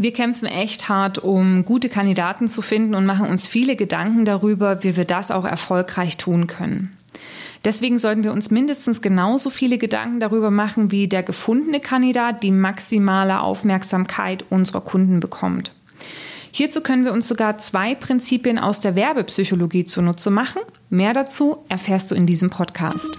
Wir kämpfen echt hart, um gute Kandidaten zu finden und machen uns viele Gedanken darüber, wie wir das auch erfolgreich tun können. Deswegen sollten wir uns mindestens genauso viele Gedanken darüber machen, wie der gefundene Kandidat die maximale Aufmerksamkeit unserer Kunden bekommt. Hierzu können wir uns sogar zwei Prinzipien aus der Werbepsychologie zunutze machen. Mehr dazu erfährst du in diesem Podcast.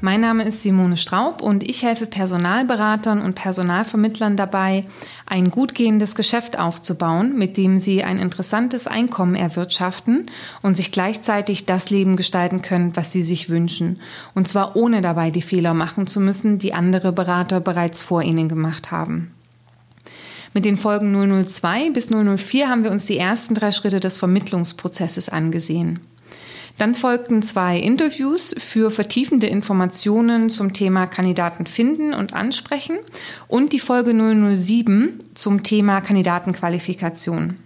mein Name ist Simone Straub und ich helfe Personalberatern und Personalvermittlern dabei, ein gut gehendes Geschäft aufzubauen, mit dem sie ein interessantes Einkommen erwirtschaften und sich gleichzeitig das Leben gestalten können, was sie sich wünschen. Und zwar ohne dabei die Fehler machen zu müssen, die andere Berater bereits vor ihnen gemacht haben. Mit den Folgen 002 bis 004 haben wir uns die ersten drei Schritte des Vermittlungsprozesses angesehen. Dann folgten zwei Interviews für vertiefende Informationen zum Thema Kandidaten finden und ansprechen und die Folge 007 zum Thema Kandidatenqualifikation.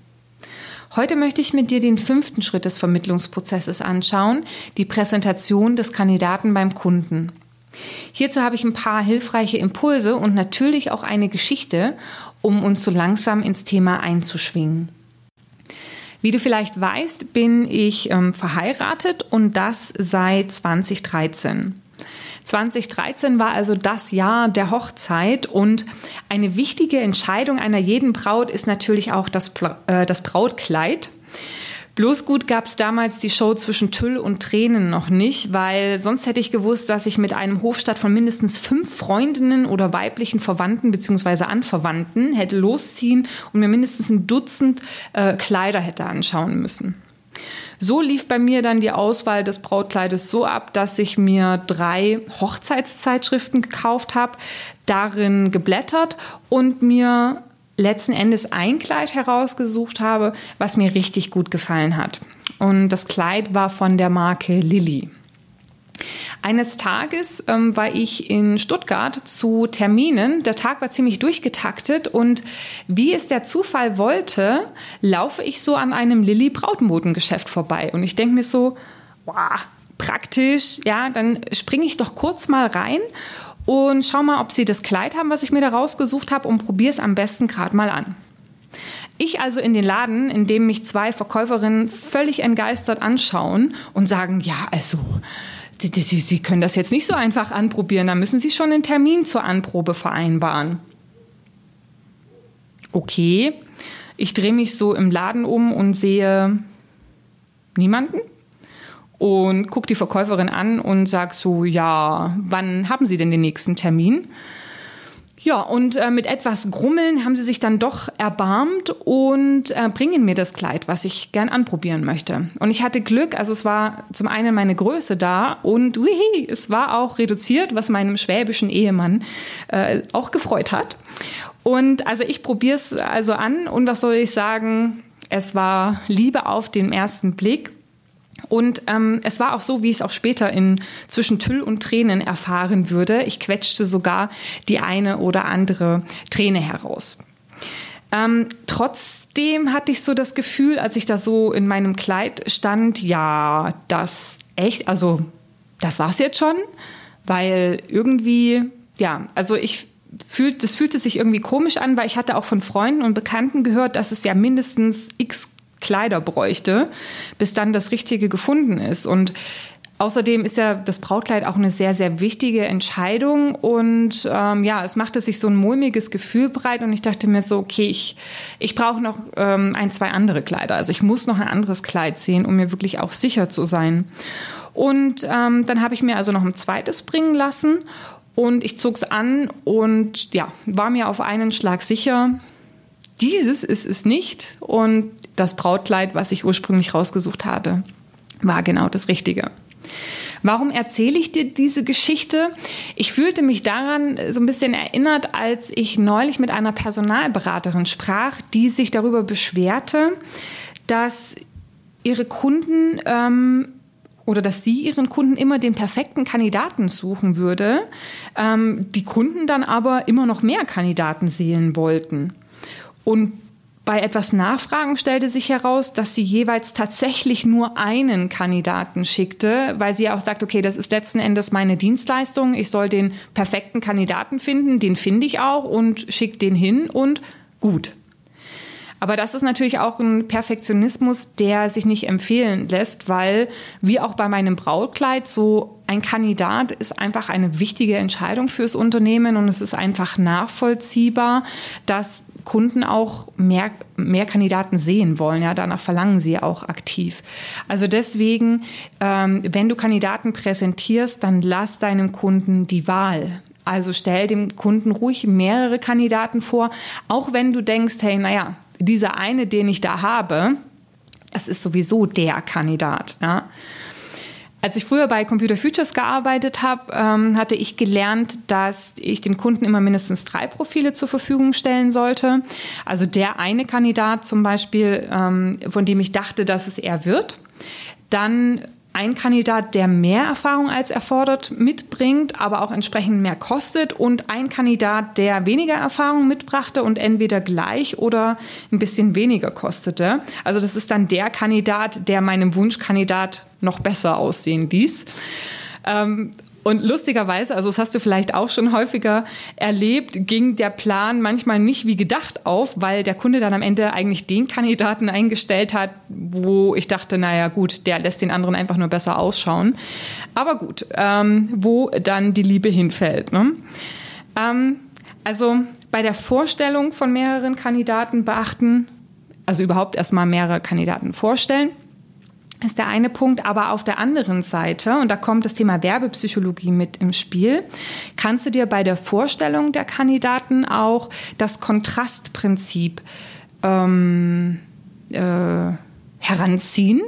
Heute möchte ich mit dir den fünften Schritt des Vermittlungsprozesses anschauen, die Präsentation des Kandidaten beim Kunden. Hierzu habe ich ein paar hilfreiche Impulse und natürlich auch eine Geschichte, um uns so langsam ins Thema einzuschwingen. Wie du vielleicht weißt, bin ich ähm, verheiratet und das seit 2013. 2013 war also das Jahr der Hochzeit und eine wichtige Entscheidung einer jeden Braut ist natürlich auch das, äh, das Brautkleid. Bloß gut gab es damals die Show zwischen Tüll und Tränen noch nicht, weil sonst hätte ich gewusst, dass ich mit einem Hofstadt von mindestens fünf Freundinnen oder weiblichen Verwandten bzw. Anverwandten hätte losziehen und mir mindestens ein Dutzend äh, Kleider hätte anschauen müssen. So lief bei mir dann die Auswahl des Brautkleides so ab, dass ich mir drei Hochzeitszeitschriften gekauft habe, darin geblättert und mir letzten Endes ein Kleid herausgesucht habe, was mir richtig gut gefallen hat. Und das Kleid war von der Marke Lilly. Eines Tages ähm, war ich in Stuttgart zu Terminen. Der Tag war ziemlich durchgetaktet und wie es der Zufall wollte, laufe ich so an einem Lilly Brautmodengeschäft vorbei und ich denke mir so, wow, praktisch, ja, dann springe ich doch kurz mal rein und schau mal, ob sie das Kleid haben, was ich mir da rausgesucht habe und probiere es am besten gerade mal an. Ich also in den Laden, in dem mich zwei Verkäuferinnen völlig entgeistert anschauen und sagen, ja, also, Sie, Sie, Sie können das jetzt nicht so einfach anprobieren, da müssen Sie schon einen Termin zur Anprobe vereinbaren. Okay, ich drehe mich so im Laden um und sehe niemanden und guck die Verkäuferin an und sag so, ja, wann haben Sie denn den nächsten Termin? Ja, und äh, mit etwas Grummeln haben sie sich dann doch erbarmt und äh, bringen mir das Kleid, was ich gern anprobieren möchte. Und ich hatte Glück, also es war zum einen meine Größe da und wihi, es war auch reduziert, was meinem schwäbischen Ehemann äh, auch gefreut hat. Und also ich probiere es also an und was soll ich sagen? Es war Liebe auf den ersten Blick und ähm, es war auch so, wie ich es auch später in zwischen Tüll und Tränen erfahren würde. Ich quetschte sogar die eine oder andere Träne heraus. Ähm, trotzdem hatte ich so das Gefühl, als ich da so in meinem Kleid stand, ja, das echt, also das war's jetzt schon, weil irgendwie, ja, also ich fühlt, das fühlte sich irgendwie komisch an, weil ich hatte auch von Freunden und Bekannten gehört, dass es ja mindestens x Kleider bräuchte, bis dann das Richtige gefunden ist. Und Außerdem ist ja das Brautkleid auch eine sehr, sehr wichtige Entscheidung. Und ähm, ja, es machte sich so ein mulmiges Gefühl breit. Und ich dachte mir so, okay, ich, ich brauche noch ähm, ein, zwei andere Kleider. Also ich muss noch ein anderes Kleid sehen, um mir wirklich auch sicher zu sein. Und ähm, dann habe ich mir also noch ein zweites bringen lassen. Und ich zog es an und ja, war mir auf einen Schlag sicher, dieses ist es nicht. Und das Brautkleid, was ich ursprünglich rausgesucht hatte, war genau das Richtige. Warum erzähle ich dir diese Geschichte? Ich fühlte mich daran so ein bisschen erinnert, als ich neulich mit einer Personalberaterin sprach, die sich darüber beschwerte, dass ihre Kunden ähm, oder dass sie ihren Kunden immer den perfekten Kandidaten suchen würde, ähm, die Kunden dann aber immer noch mehr Kandidaten sehen wollten. Und bei etwas Nachfragen stellte sich heraus, dass sie jeweils tatsächlich nur einen Kandidaten schickte, weil sie auch sagt, okay, das ist letzten Endes meine Dienstleistung, ich soll den perfekten Kandidaten finden, den finde ich auch und schicke den hin und gut. Aber das ist natürlich auch ein Perfektionismus, der sich nicht empfehlen lässt, weil wie auch bei meinem Brautkleid so ein Kandidat ist einfach eine wichtige Entscheidung fürs Unternehmen und es ist einfach nachvollziehbar, dass Kunden auch mehr, mehr Kandidaten sehen wollen. Ja, danach verlangen sie auch aktiv. Also deswegen, ähm, wenn du Kandidaten präsentierst, dann lass deinem Kunden die Wahl. Also stell dem Kunden ruhig mehrere Kandidaten vor, auch wenn du denkst, hey, naja, dieser eine, den ich da habe, das ist sowieso der Kandidat. Ja. Als ich früher bei Computer Futures gearbeitet habe, ähm, hatte ich gelernt, dass ich dem Kunden immer mindestens drei Profile zur Verfügung stellen sollte. Also der eine Kandidat zum Beispiel, ähm, von dem ich dachte, dass es er wird. Dann ein Kandidat, der mehr Erfahrung als erfordert mitbringt, aber auch entsprechend mehr kostet und ein Kandidat, der weniger Erfahrung mitbrachte und entweder gleich oder ein bisschen weniger kostete. Also das ist dann der Kandidat, der meinem Wunschkandidat noch besser aussehen ließ. Ähm, und lustigerweise, also das hast du vielleicht auch schon häufiger erlebt, ging der Plan manchmal nicht wie gedacht auf, weil der Kunde dann am Ende eigentlich den Kandidaten eingestellt hat, wo ich dachte, naja gut, der lässt den anderen einfach nur besser ausschauen. Aber gut, ähm, wo dann die Liebe hinfällt. Ne? Ähm, also bei der Vorstellung von mehreren Kandidaten beachten, also überhaupt erstmal mehrere Kandidaten vorstellen ist der eine Punkt. Aber auf der anderen Seite, und da kommt das Thema Werbepsychologie mit im Spiel, kannst du dir bei der Vorstellung der Kandidaten auch das Kontrastprinzip ähm, äh, heranziehen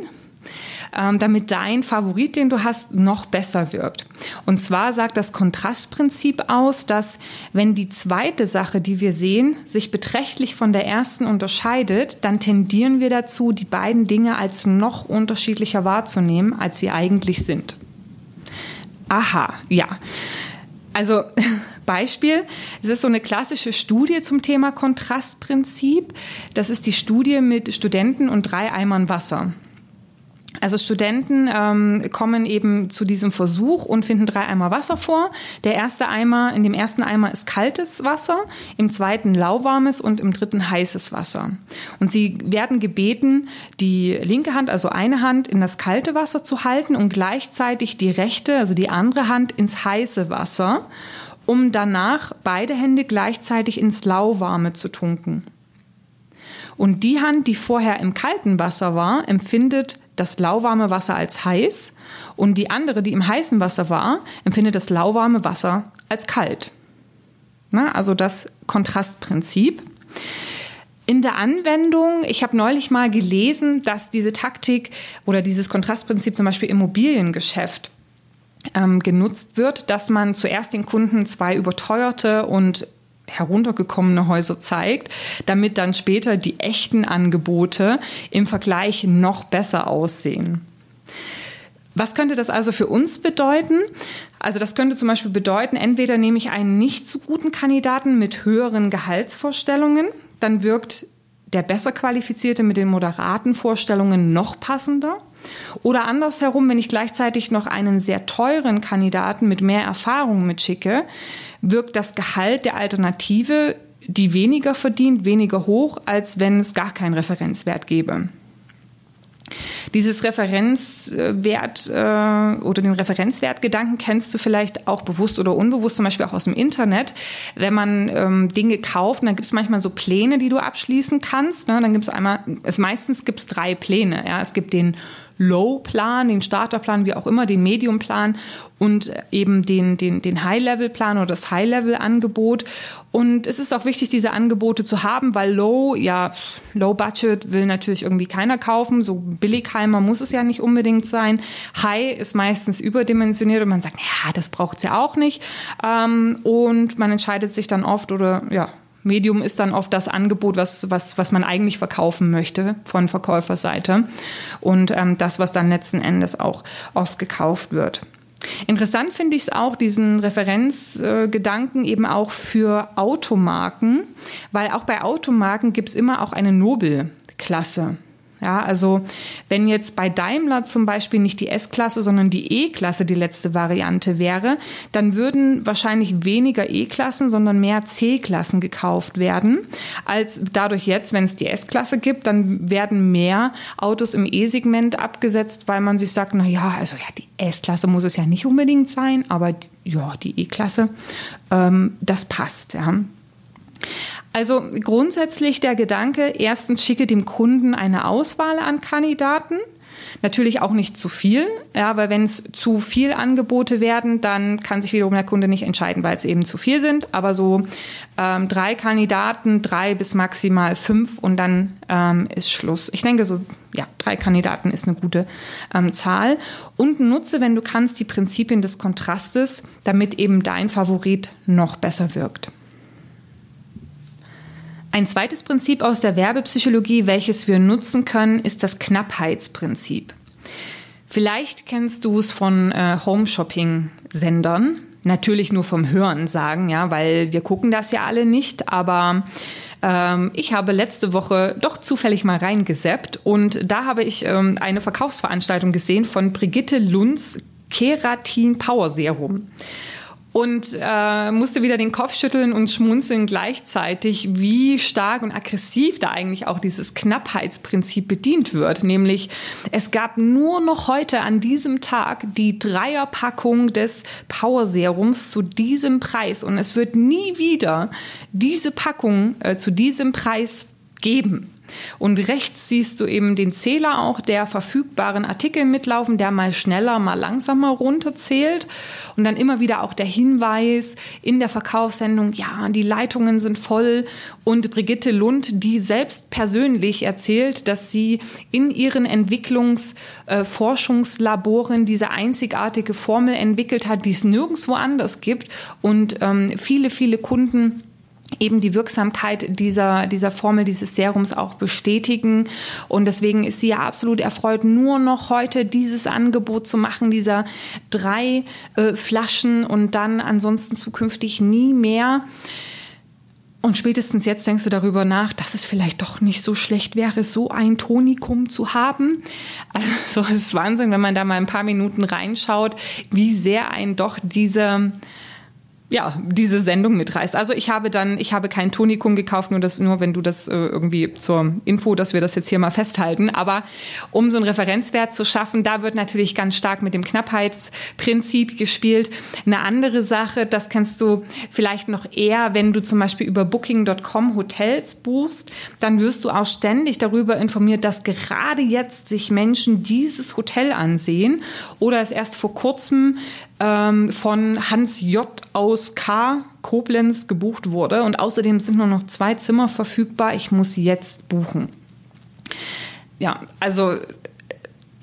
damit dein Favorit, den du hast, noch besser wirkt. Und zwar sagt das Kontrastprinzip aus, dass wenn die zweite Sache, die wir sehen, sich beträchtlich von der ersten unterscheidet, dann tendieren wir dazu, die beiden Dinge als noch unterschiedlicher wahrzunehmen, als sie eigentlich sind. Aha, ja. Also Beispiel, es ist so eine klassische Studie zum Thema Kontrastprinzip. Das ist die Studie mit Studenten und drei Eimern Wasser. Also Studenten ähm, kommen eben zu diesem Versuch und finden drei Eimer Wasser vor. Der erste Eimer, in dem ersten Eimer ist kaltes Wasser, im zweiten lauwarmes und im dritten heißes Wasser. Und sie werden gebeten, die linke Hand, also eine Hand, in das kalte Wasser zu halten und gleichzeitig die rechte, also die andere Hand, ins heiße Wasser, um danach beide Hände gleichzeitig ins lauwarme zu tunken. Und die Hand, die vorher im kalten Wasser war, empfindet das lauwarme Wasser als heiß und die andere, die im heißen Wasser war, empfindet das lauwarme Wasser als kalt. Na, also das Kontrastprinzip. In der Anwendung, ich habe neulich mal gelesen, dass diese Taktik oder dieses Kontrastprinzip zum Beispiel im Immobiliengeschäft ähm, genutzt wird, dass man zuerst den Kunden zwei überteuerte und heruntergekommene Häuser zeigt, damit dann später die echten Angebote im Vergleich noch besser aussehen. Was könnte das also für uns bedeuten? Also das könnte zum Beispiel bedeuten, entweder nehme ich einen nicht so guten Kandidaten mit höheren Gehaltsvorstellungen, dann wirkt der besser qualifizierte mit den moderaten Vorstellungen noch passender. Oder andersherum, wenn ich gleichzeitig noch einen sehr teuren Kandidaten mit mehr Erfahrung mitschicke, wirkt das Gehalt der Alternative, die weniger verdient, weniger hoch, als wenn es gar keinen Referenzwert gäbe. Dieses Referenzwert äh, oder den Referenzwertgedanken kennst du vielleicht auch bewusst oder unbewusst, zum Beispiel auch aus dem Internet. Wenn man ähm, Dinge kauft, dann gibt es manchmal so Pläne, die du abschließen kannst. Ne? Dann gibt es einmal, es meistens gibt es drei Pläne. Ja? Es gibt den Low-Plan, den Starterplan, wie auch immer, den Medium-Plan und eben den, den, den High-Level-Plan oder das High-Level-Angebot. Und es ist auch wichtig, diese Angebote zu haben, weil Low, ja, Low-Budget will natürlich irgendwie keiner kaufen. So Billigheimer muss es ja nicht unbedingt sein. High ist meistens überdimensioniert und man sagt, ja, das braucht es ja auch nicht. Ähm, und man entscheidet sich dann oft oder ja, Medium ist dann oft das Angebot, was, was, was man eigentlich verkaufen möchte von Verkäuferseite und ähm, das, was dann letzten Endes auch oft gekauft wird. Interessant finde ich es auch, diesen Referenzgedanken äh, eben auch für Automarken, weil auch bei Automarken gibt es immer auch eine Nobelklasse. Ja, also wenn jetzt bei Daimler zum Beispiel nicht die S-Klasse, sondern die E-Klasse die letzte Variante wäre, dann würden wahrscheinlich weniger E-Klassen, sondern mehr C-Klassen gekauft werden, als dadurch jetzt, wenn es die S-Klasse gibt, dann werden mehr Autos im E-Segment abgesetzt, weil man sich sagt, na ja, also ja, die S-Klasse muss es ja nicht unbedingt sein, aber ja, die E-Klasse, ähm, das passt, ja. Also grundsätzlich der Gedanke, erstens schicke dem Kunden eine Auswahl an Kandidaten. Natürlich auch nicht zu viel, ja, weil wenn es zu viel Angebote werden, dann kann sich wiederum der Kunde nicht entscheiden, weil es eben zu viel sind. Aber so ähm, drei Kandidaten, drei bis maximal fünf und dann ähm, ist Schluss. Ich denke so, ja, drei Kandidaten ist eine gute ähm, Zahl. Und nutze, wenn du kannst, die Prinzipien des Kontrastes, damit eben dein Favorit noch besser wirkt. Ein zweites Prinzip aus der Werbepsychologie, welches wir nutzen können, ist das Knappheitsprinzip. Vielleicht kennst du es von äh, Home-Shopping-Sendern. Natürlich nur vom Hören sagen, ja, weil wir gucken das ja alle nicht, aber ähm, ich habe letzte Woche doch zufällig mal reingeseppt und da habe ich ähm, eine Verkaufsveranstaltung gesehen von Brigitte Lunds Keratin Power Serum und äh, musste wieder den Kopf schütteln und schmunzeln gleichzeitig, wie stark und aggressiv da eigentlich auch dieses Knappheitsprinzip bedient wird. Nämlich, es gab nur noch heute an diesem Tag die Dreierpackung des Power Serums zu diesem Preis und es wird nie wieder diese Packung äh, zu diesem Preis geben. Und rechts siehst du eben den Zähler auch der verfügbaren Artikel mitlaufen, der mal schneller, mal langsamer runterzählt. Und dann immer wieder auch der Hinweis in der Verkaufssendung, ja, die Leitungen sind voll. Und Brigitte Lund, die selbst persönlich erzählt, dass sie in ihren Entwicklungsforschungslaboren äh, diese einzigartige Formel entwickelt hat, die es nirgendwo anders gibt. Und ähm, viele, viele Kunden eben die Wirksamkeit dieser, dieser Formel, dieses Serums auch bestätigen. Und deswegen ist sie ja absolut erfreut, nur noch heute dieses Angebot zu machen, dieser drei äh, Flaschen und dann ansonsten zukünftig nie mehr. Und spätestens jetzt denkst du darüber nach, dass es vielleicht doch nicht so schlecht wäre, so ein Tonikum zu haben. Also es ist Wahnsinn, wenn man da mal ein paar Minuten reinschaut, wie sehr ein doch diese ja, diese Sendung mitreißt. Also ich habe dann, ich habe kein Tonikum gekauft, nur, das, nur wenn du das äh, irgendwie zur Info, dass wir das jetzt hier mal festhalten. Aber um so einen Referenzwert zu schaffen, da wird natürlich ganz stark mit dem Knappheitsprinzip gespielt. Eine andere Sache, das kennst du vielleicht noch eher, wenn du zum Beispiel über Booking.com Hotels buchst, dann wirst du auch ständig darüber informiert, dass gerade jetzt sich Menschen dieses Hotel ansehen oder es erst vor kurzem ähm, von Hans J. aus K. Koblenz gebucht wurde. Und außerdem sind nur noch zwei Zimmer verfügbar. Ich muss jetzt buchen. Ja, also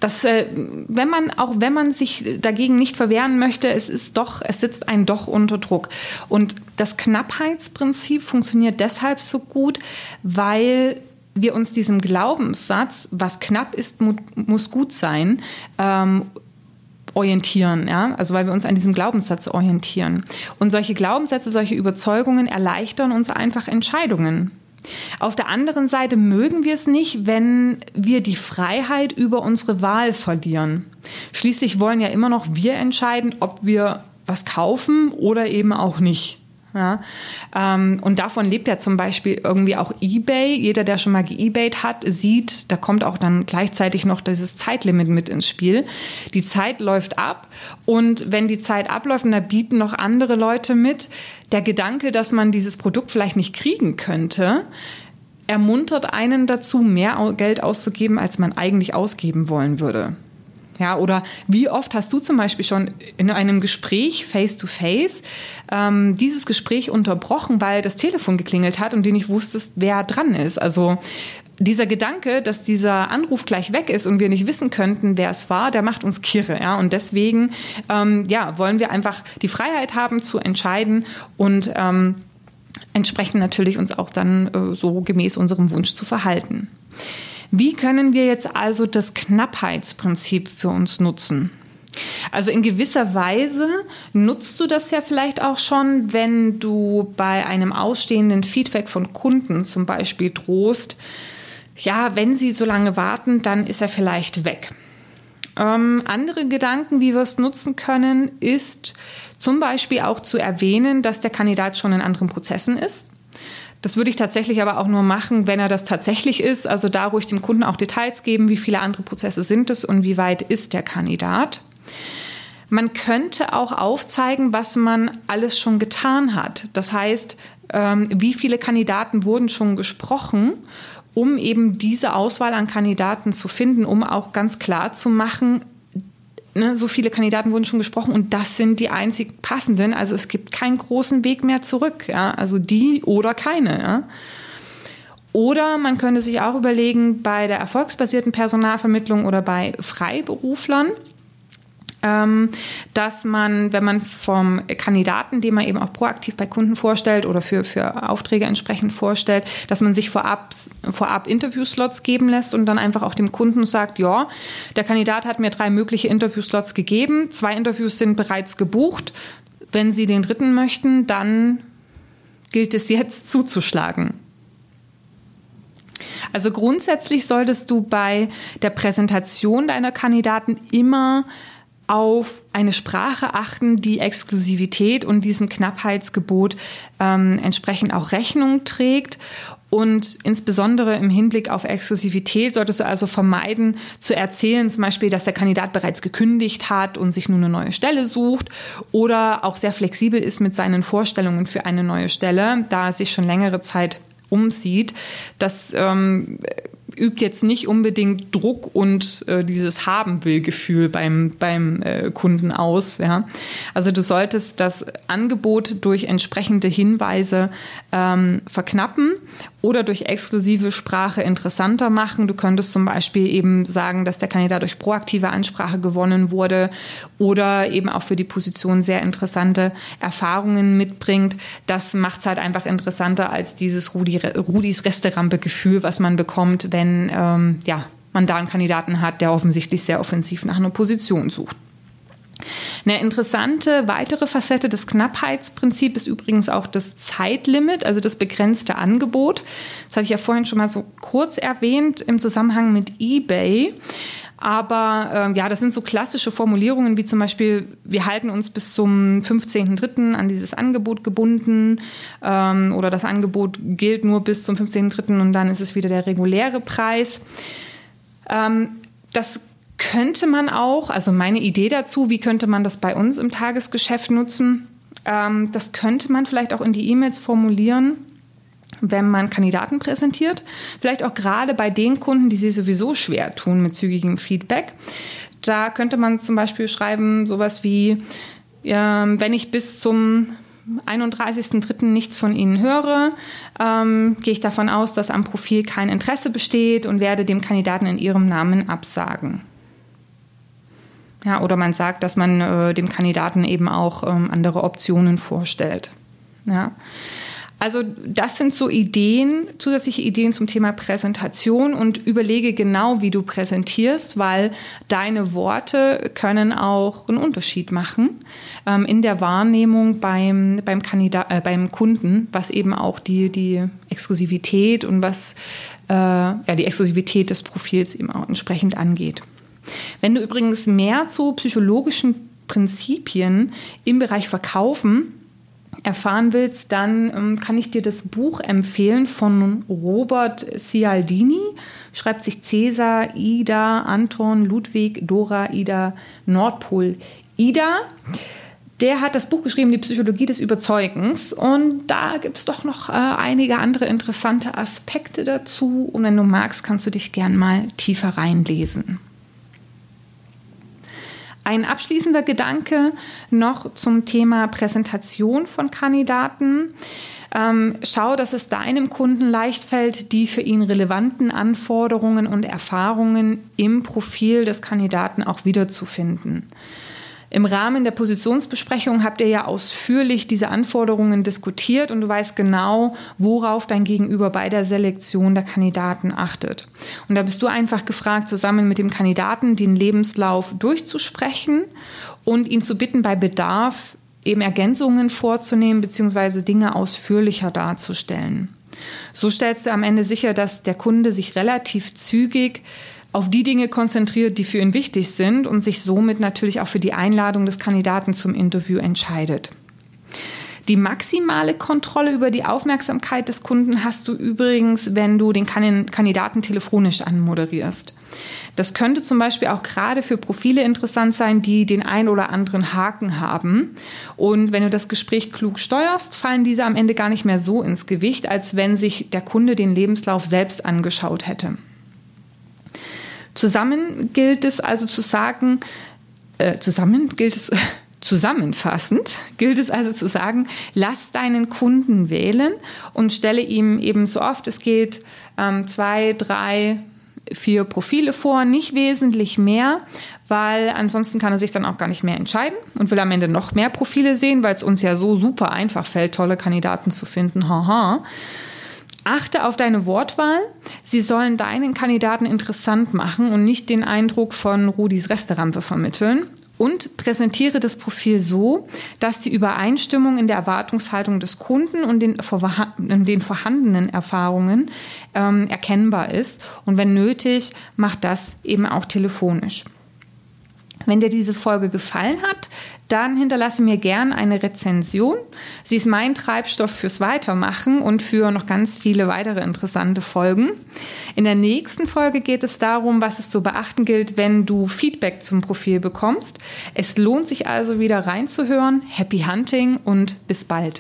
das, äh, wenn man, auch wenn man sich dagegen nicht verwehren möchte, es ist doch, es sitzt ein doch unter Druck. Und das Knappheitsprinzip funktioniert deshalb so gut, weil wir uns diesem Glaubenssatz, was knapp ist, muss gut sein, ähm, orientieren, ja, also weil wir uns an diesem Glaubenssatz orientieren. Und solche Glaubenssätze, solche Überzeugungen erleichtern uns einfach Entscheidungen. Auf der anderen Seite mögen wir es nicht, wenn wir die Freiheit über unsere Wahl verlieren. Schließlich wollen ja immer noch wir entscheiden, ob wir was kaufen oder eben auch nicht. Ja, ähm, und davon lebt ja zum Beispiel irgendwie auch eBay. Jeder, der schon mal geebayt hat, sieht, da kommt auch dann gleichzeitig noch dieses Zeitlimit mit ins Spiel. Die Zeit läuft ab und wenn die Zeit abläuft und da bieten noch andere Leute mit, der Gedanke, dass man dieses Produkt vielleicht nicht kriegen könnte, ermuntert einen dazu, mehr Geld auszugeben, als man eigentlich ausgeben wollen würde. Ja, oder wie oft hast du zum Beispiel schon in einem Gespräch face to face ähm, dieses Gespräch unterbrochen, weil das Telefon geklingelt hat und du nicht wusstest, wer dran ist? Also dieser Gedanke, dass dieser Anruf gleich weg ist und wir nicht wissen könnten, wer es war, der macht uns kirre. Ja? Und deswegen ähm, ja, wollen wir einfach die Freiheit haben zu entscheiden und ähm, entsprechend natürlich uns auch dann äh, so gemäß unserem Wunsch zu verhalten. Wie können wir jetzt also das Knappheitsprinzip für uns nutzen? Also in gewisser Weise nutzt du das ja vielleicht auch schon, wenn du bei einem ausstehenden Feedback von Kunden zum Beispiel drohst, ja, wenn sie so lange warten, dann ist er vielleicht weg. Ähm, andere Gedanken, wie wir es nutzen können, ist zum Beispiel auch zu erwähnen, dass der Kandidat schon in anderen Prozessen ist. Das würde ich tatsächlich aber auch nur machen, wenn er das tatsächlich ist. Also da ruhig dem Kunden auch Details geben, wie viele andere Prozesse sind es und wie weit ist der Kandidat. Man könnte auch aufzeigen, was man alles schon getan hat. Das heißt, ähm, wie viele Kandidaten wurden schon gesprochen, um eben diese Auswahl an Kandidaten zu finden, um auch ganz klar zu machen, ne, so viele Kandidaten wurden schon gesprochen und das sind die einzig passenden. Also es gibt keinen großen Weg mehr zurück. Ja? Also die oder keine. Ja? Oder man könnte sich auch überlegen, bei der erfolgsbasierten Personalvermittlung oder bei Freiberuflern, dass man, wenn man vom Kandidaten, den man eben auch proaktiv bei Kunden vorstellt oder für, für Aufträge entsprechend vorstellt, dass man sich vorab, vorab Interviewslots geben lässt und dann einfach auch dem Kunden sagt, ja, der Kandidat hat mir drei mögliche Interviewslots gegeben, zwei Interviews sind bereits gebucht. Wenn Sie den dritten möchten, dann gilt es jetzt zuzuschlagen. Also grundsätzlich solltest du bei der Präsentation deiner Kandidaten immer auf eine Sprache achten, die Exklusivität und diesem Knappheitsgebot ähm, entsprechend auch Rechnung trägt. Und insbesondere im Hinblick auf Exklusivität solltest du also vermeiden zu erzählen, zum Beispiel, dass der Kandidat bereits gekündigt hat und sich nun eine neue Stelle sucht oder auch sehr flexibel ist mit seinen Vorstellungen für eine neue Stelle, da er sich schon längere Zeit umsieht. Das ähm, übt jetzt nicht unbedingt Druck und äh, dieses Haben-will-Gefühl beim, beim äh, Kunden aus. Ja? Also du solltest das Angebot durch entsprechende Hinweise ähm, verknappen oder durch exklusive Sprache interessanter machen. Du könntest zum Beispiel eben sagen, dass der Kandidat durch proaktive Ansprache gewonnen wurde oder eben auch für die Position sehr interessante Erfahrungen mitbringt. Das macht es halt einfach interessanter als dieses Rudi, Rudis Resterampe-Gefühl, was man bekommt, wenn ähm, ja, man da einen Kandidaten hat, der offensichtlich sehr offensiv nach einer Position sucht. Eine interessante weitere Facette des Knappheitsprinzips ist übrigens auch das Zeitlimit, also das begrenzte Angebot. Das habe ich ja vorhin schon mal so kurz erwähnt im Zusammenhang mit eBay. Aber ähm, ja, das sind so klassische Formulierungen wie zum Beispiel, wir halten uns bis zum 15.03. an dieses Angebot gebunden ähm, oder das Angebot gilt nur bis zum 15.03. und dann ist es wieder der reguläre Preis. Ähm, das könnte man auch, also meine Idee dazu, wie könnte man das bei uns im Tagesgeschäft nutzen, ähm, das könnte man vielleicht auch in die E-Mails formulieren wenn man Kandidaten präsentiert. Vielleicht auch gerade bei den Kunden, die sich sowieso schwer tun mit zügigem Feedback. Da könnte man zum Beispiel schreiben, sowas wie, äh, wenn ich bis zum 31.03. nichts von Ihnen höre, ähm, gehe ich davon aus, dass am Profil kein Interesse besteht und werde dem Kandidaten in Ihrem Namen absagen. Ja, oder man sagt, dass man äh, dem Kandidaten eben auch ähm, andere Optionen vorstellt. Ja. Also das sind so Ideen, zusätzliche Ideen zum Thema Präsentation und überlege genau, wie du präsentierst, weil deine Worte können auch einen Unterschied machen ähm, in der Wahrnehmung beim, beim, Kandidat, äh, beim Kunden, was eben auch die, die Exklusivität und was äh, ja, die Exklusivität des Profils eben auch entsprechend angeht. Wenn du übrigens mehr zu psychologischen Prinzipien im Bereich Verkaufen erfahren willst, dann ähm, kann ich dir das Buch empfehlen von Robert Cialdini. Schreibt sich Cäsar, Ida, Anton, Ludwig, Dora, Ida, Nordpol, Ida. Der hat das Buch geschrieben, Die Psychologie des Überzeugens. Und da gibt es doch noch äh, einige andere interessante Aspekte dazu. Und wenn du magst, kannst du dich gern mal tiefer reinlesen. Ein abschließender Gedanke noch zum Thema Präsentation von Kandidaten. Ähm, schau, dass es deinem Kunden leicht fällt, die für ihn relevanten Anforderungen und Erfahrungen im Profil des Kandidaten auch wiederzufinden. Im Rahmen der Positionsbesprechung habt ihr ja ausführlich diese Anforderungen diskutiert und du weißt genau, worauf dein Gegenüber bei der Selektion der Kandidaten achtet. Und da bist du einfach gefragt, zusammen mit dem Kandidaten den Lebenslauf durchzusprechen und ihn zu bitten, bei Bedarf eben Ergänzungen vorzunehmen bzw. Dinge ausführlicher darzustellen. So stellst du am Ende sicher, dass der Kunde sich relativ zügig auf die Dinge konzentriert, die für ihn wichtig sind und sich somit natürlich auch für die Einladung des Kandidaten zum Interview entscheidet. Die maximale Kontrolle über die Aufmerksamkeit des Kunden hast du übrigens, wenn du den Kandidaten telefonisch anmoderierst. Das könnte zum Beispiel auch gerade für Profile interessant sein, die den ein oder anderen Haken haben. Und wenn du das Gespräch klug steuerst, fallen diese am Ende gar nicht mehr so ins Gewicht, als wenn sich der Kunde den Lebenslauf selbst angeschaut hätte. Zusammen gilt es also zu sagen, äh, zusammen gilt es Zusammenfassend gilt es also zu sagen, lass deinen Kunden wählen und stelle ihm eben so oft es geht ähm, zwei, drei, vier Profile vor, nicht wesentlich mehr, weil ansonsten kann er sich dann auch gar nicht mehr entscheiden und will am Ende noch mehr Profile sehen, weil es uns ja so super einfach fällt, tolle Kandidaten zu finden. Haha. Achte auf deine Wortwahl. Sie sollen deinen Kandidaten interessant machen und nicht den Eindruck von Rudis Resterampe vermitteln. Und präsentiere das Profil so, dass die Übereinstimmung in der Erwartungshaltung des Kunden und den, den vorhandenen Erfahrungen ähm, erkennbar ist. Und wenn nötig, macht das eben auch telefonisch. Wenn dir diese Folge gefallen hat, dann hinterlasse mir gern eine Rezension. Sie ist mein Treibstoff fürs Weitermachen und für noch ganz viele weitere interessante Folgen. In der nächsten Folge geht es darum, was es zu beachten gilt, wenn du Feedback zum Profil bekommst. Es lohnt sich also wieder reinzuhören. Happy Hunting und bis bald.